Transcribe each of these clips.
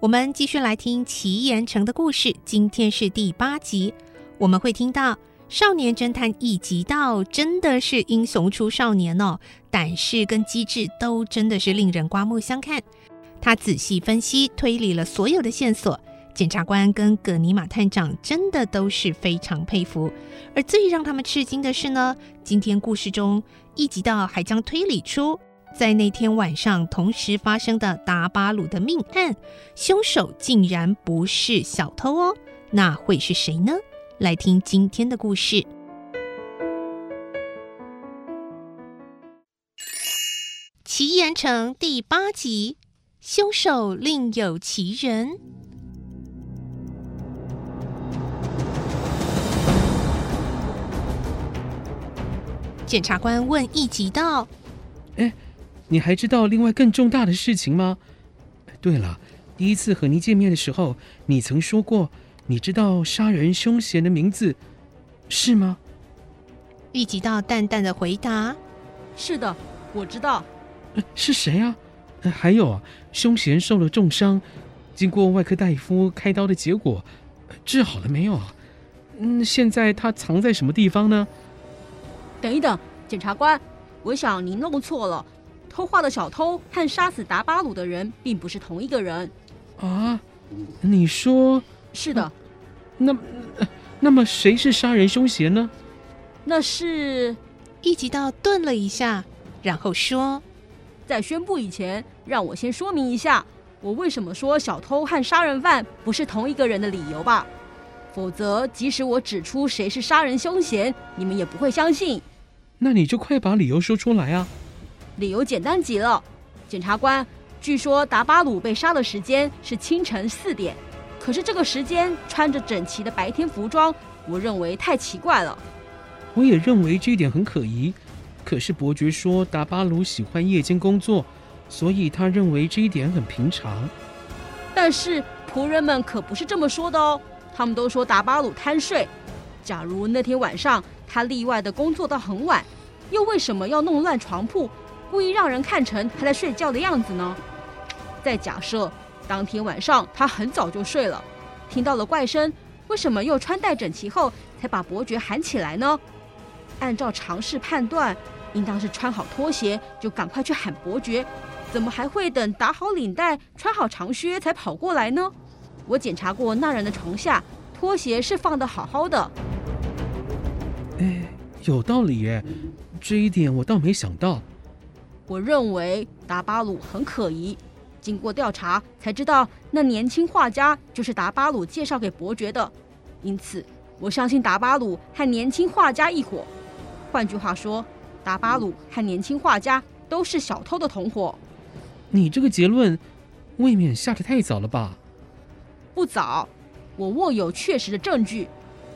我们继续来听奇岩城的故事。今天是第八集，我们会听到少年侦探一集到，真的是英雄出少年哦，胆识跟机智都真的是令人刮目相看。他仔细分析推理了所有的线索，检察官跟葛尼玛探长真的都是非常佩服。而最让他们吃惊的是呢，今天故事中一集到还将推理出。在那天晚上同时发生的达巴鲁的命案，凶手竟然不是小偷哦，那会是谁呢？来听今天的故事，《奇岩城》第八集，凶手另有其人。检察官问一集道：“哎。”你还知道另外更重大的事情吗？对了，第一次和你见面的时候，你曾说过你知道杀人凶嫌的名字，是吗？玉吉道淡淡的回答：“是的，我知道。是谁啊？还有啊，凶嫌受了重伤，经过外科大夫开刀的结果，治好了没有啊？嗯，现在他藏在什么地方呢？等一等，检察官，我想您弄错了。”偷画的小偷和杀死达巴鲁的人并不是同一个人，啊？你说是的？那那么谁是杀人凶嫌呢？那是一级道顿了一下，然后说：“在宣布以前，让我先说明一下，我为什么说小偷和杀人犯不是同一个人的理由吧。否则，即使我指出谁是杀人凶嫌，你们也不会相信。那你就快把理由说出来啊！”理由简单极了，检察官，据说达巴鲁被杀的时间是清晨四点，可是这个时间穿着整齐的白天服装，我认为太奇怪了。我也认为这一点很可疑，可是伯爵说达巴鲁喜欢夜间工作，所以他认为这一点很平常。但是仆人们可不是这么说的哦，他们都说达巴鲁贪睡。假如那天晚上他例外的工作到很晚，又为什么要弄乱床铺？故意让人看成他在睡觉的样子呢？再假设当天晚上他很早就睡了，听到了怪声，为什么又穿戴整齐后才把伯爵喊起来呢？按照常识判断，应当是穿好拖鞋就赶快去喊伯爵，怎么还会等打好领带、穿好长靴才跑过来呢？我检查过那人的床下，拖鞋是放得好好的。哎，有道理耶，这一点我倒没想到。我认为达巴鲁很可疑，经过调查才知道那年轻画家就是达巴鲁介绍给伯爵的，因此我相信达巴鲁和年轻画家一伙。换句话说，达巴鲁和年轻画家都是小偷的同伙。你这个结论未免下得太早了吧？不早，我握有确实的证据。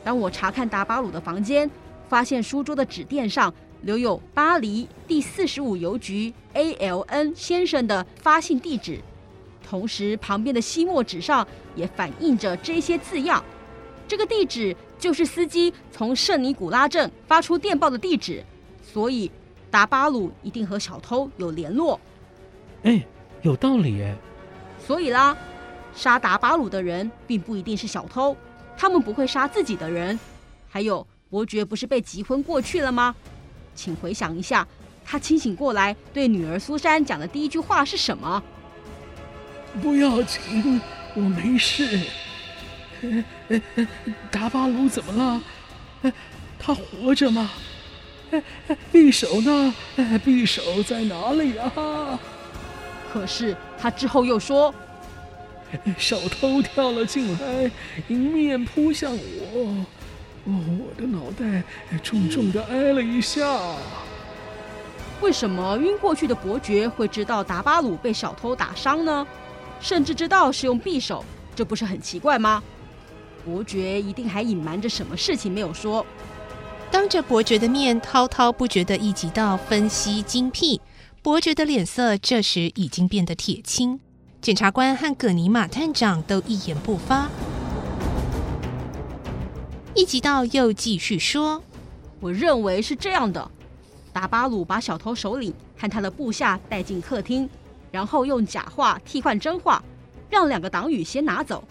当我查看达巴鲁的房间，发现书桌的纸垫上。留有巴黎第四十五邮局 A.L.N 先生的发信地址，同时旁边的吸墨纸上也反映着这些字样。这个地址就是司机从圣尼古拉镇发出电报的地址，所以达巴鲁一定和小偷有联络。哎，有道理哎。所以啦，杀达巴鲁的人并不一定是小偷，他们不会杀自己的人。还有，伯爵不是被急昏过去了吗？请回想一下，他清醒过来对女儿苏珊讲的第一句话是什么？不要紧，我没事。达巴鲁怎么了？他活着吗？匕首呢？匕首在哪里啊？可是他之后又说，小偷跳了进来，迎面扑向我，我的脑袋重重的挨了一下。为什么晕过去的伯爵会知道达巴鲁被小偷打伤呢？甚至知道是用匕首，这不是很奇怪吗？伯爵一定还隐瞒着什么事情没有说。当着伯爵的面滔滔不绝的一集道分析精辟，伯爵的脸色这时已经变得铁青。检察官和葛尼玛探长都一言不发。一集道又继续说：“我认为是这样的，达巴鲁把小偷首领和他的部下带进客厅，然后用假话替换真话，让两个党羽先拿走，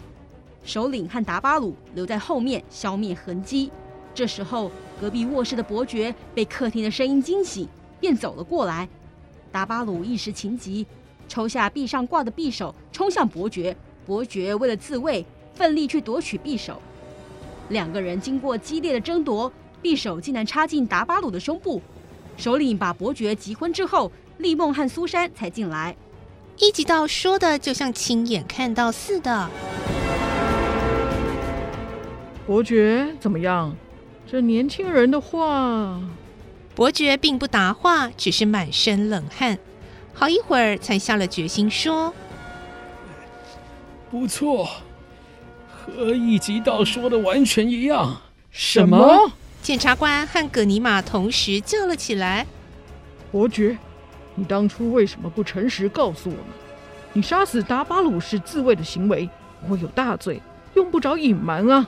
首领和达巴鲁留在后面消灭痕迹。这时候。”隔壁卧室的伯爵被客厅的声音惊醒，便走了过来。达巴鲁一时情急，抽下壁上挂的匕首，冲向伯爵。伯爵为了自卫，奋力去夺取匕首。两个人经过激烈的争夺，匕首竟然插进达巴鲁的胸部。首领把伯爵击昏之后，丽梦和苏珊才进来。一集道说的就像亲眼看到似的。伯爵怎么样？这年轻人的话，伯爵并不答话，只是满身冷汗，好一会儿才下了决心说：“不错，和一级道说的完全一样。”什么？检察官和葛尼玛同时叫了起来：“伯爵，你当初为什么不诚实告诉我们？你杀死达巴鲁是自卫的行为，我有大罪，用不着隐瞒啊。”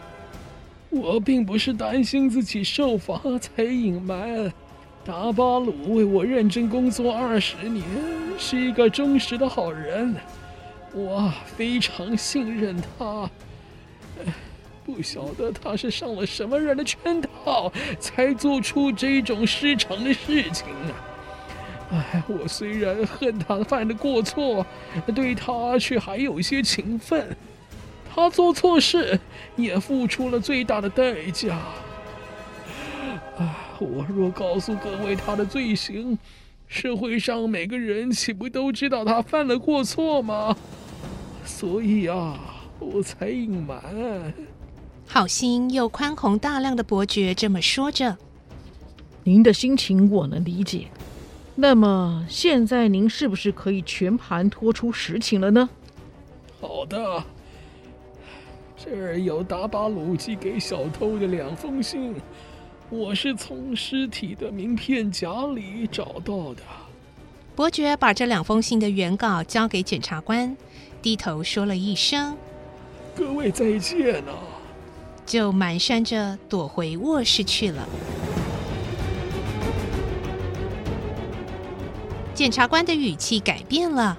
我并不是担心自己受罚才隐瞒。达巴鲁为我认真工作二十年，是一个忠实的好人，我非常信任他。不晓得他是上了什么人的圈套，才做出这种失常的事情啊。哎，我虽然恨他犯的过错，对他却还有些情分。他做错事，也付出了最大的代价。啊，我若告诉各位他的罪行，社会上每个人岂不都知道他犯了过错吗？所以啊，我才隐瞒。好心又宽宏大量的伯爵这么说着。您的心情我能理解。那么现在您是不是可以全盘托出实情了呢？好的。这儿有达巴鲁寄给小偷的两封信，我是从尸体的名片夹里找到的。伯爵把这两封信的原稿交给检察官，低头说了一声：“各位再见啊！”就满山着躲回卧室去了。检察官的语气改变了：“，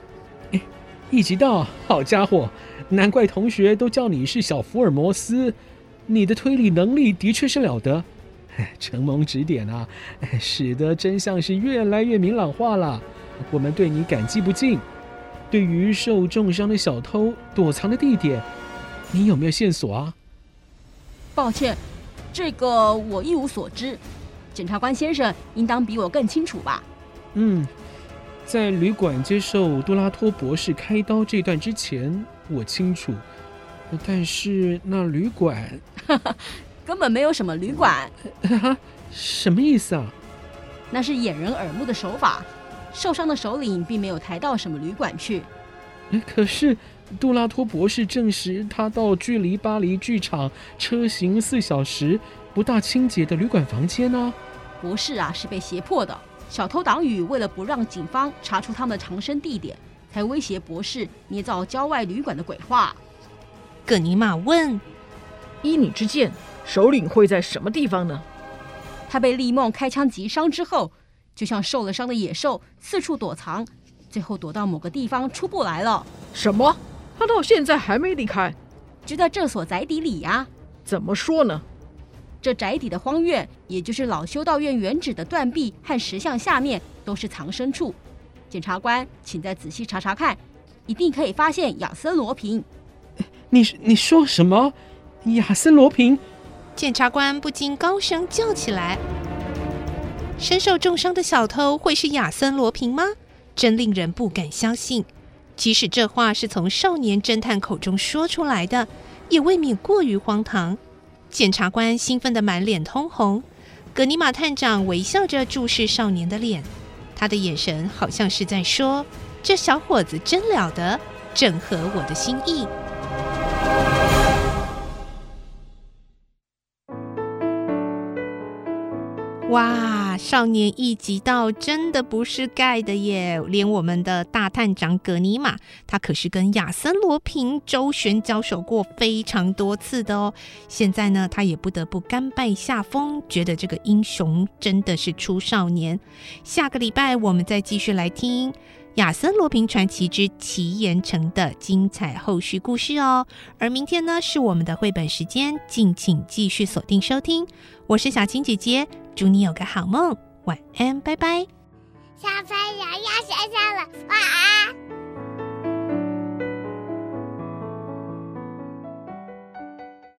一级道，好家伙！”难怪同学都叫你是小福尔摩斯，你的推理能力的确是了得。承蒙指点啊，使得真相是越来越明朗化了。我们对你感激不尽。对于受重伤的小偷躲藏的地点，你有没有线索啊？抱歉，这个我一无所知。检察官先生应当比我更清楚吧？嗯，在旅馆接受杜拉托博士开刀这段之前。我清楚，但是那旅馆 根本没有什么旅馆。什么意思啊？那是掩人耳目的手法。受伤的首领并没有抬到什么旅馆去。可是杜拉托博士证实，他到距离巴黎剧场车行四小时、不大清洁的旅馆房间呢。博士啊，是被胁迫的。小偷党羽为了不让警方查出他们的藏身地点。才威胁博士捏造郊外旅馆的鬼话。葛尼玛问：“依你之见，首领会在什么地方呢？”他被利梦开枪击伤之后，就像受了伤的野兽，四处躲藏，最后躲到某个地方出不来了。什么？他到现在还没离开？就在这所宅邸里呀。怎么说呢？这宅邸的荒院，也就是老修道院原址的断壁和石像下面，都是藏身处。检察官，请再仔细查查看，一定可以发现亚森罗平。你你说什么？亚森罗平！检察官不禁高声叫起来：“身受重伤的小偷会是亚森罗平吗？真令人不敢相信。即使这话是从少年侦探口中说出来的，也未免过于荒唐。”检察官兴奋得满脸通红，格尼玛探长微笑着注视少年的脸，他的眼神好像是在说：“这小伙子真了得，正合我的心意。”哇，少年一级到真的不是盖的耶！连我们的大探长葛尼玛，他可是跟亚森罗平周旋交手过非常多次的哦。现在呢，他也不得不甘拜下风，觉得这个英雄真的是出少年。下个礼拜我们再继续来听亚森罗平传奇之奇岩城的精彩后续故事哦。而明天呢，是我们的绘本时间，敬请继续锁定收听。我是小青姐姐。祝你有个好梦，晚安，拜拜。小朋友要睡觉了，晚安。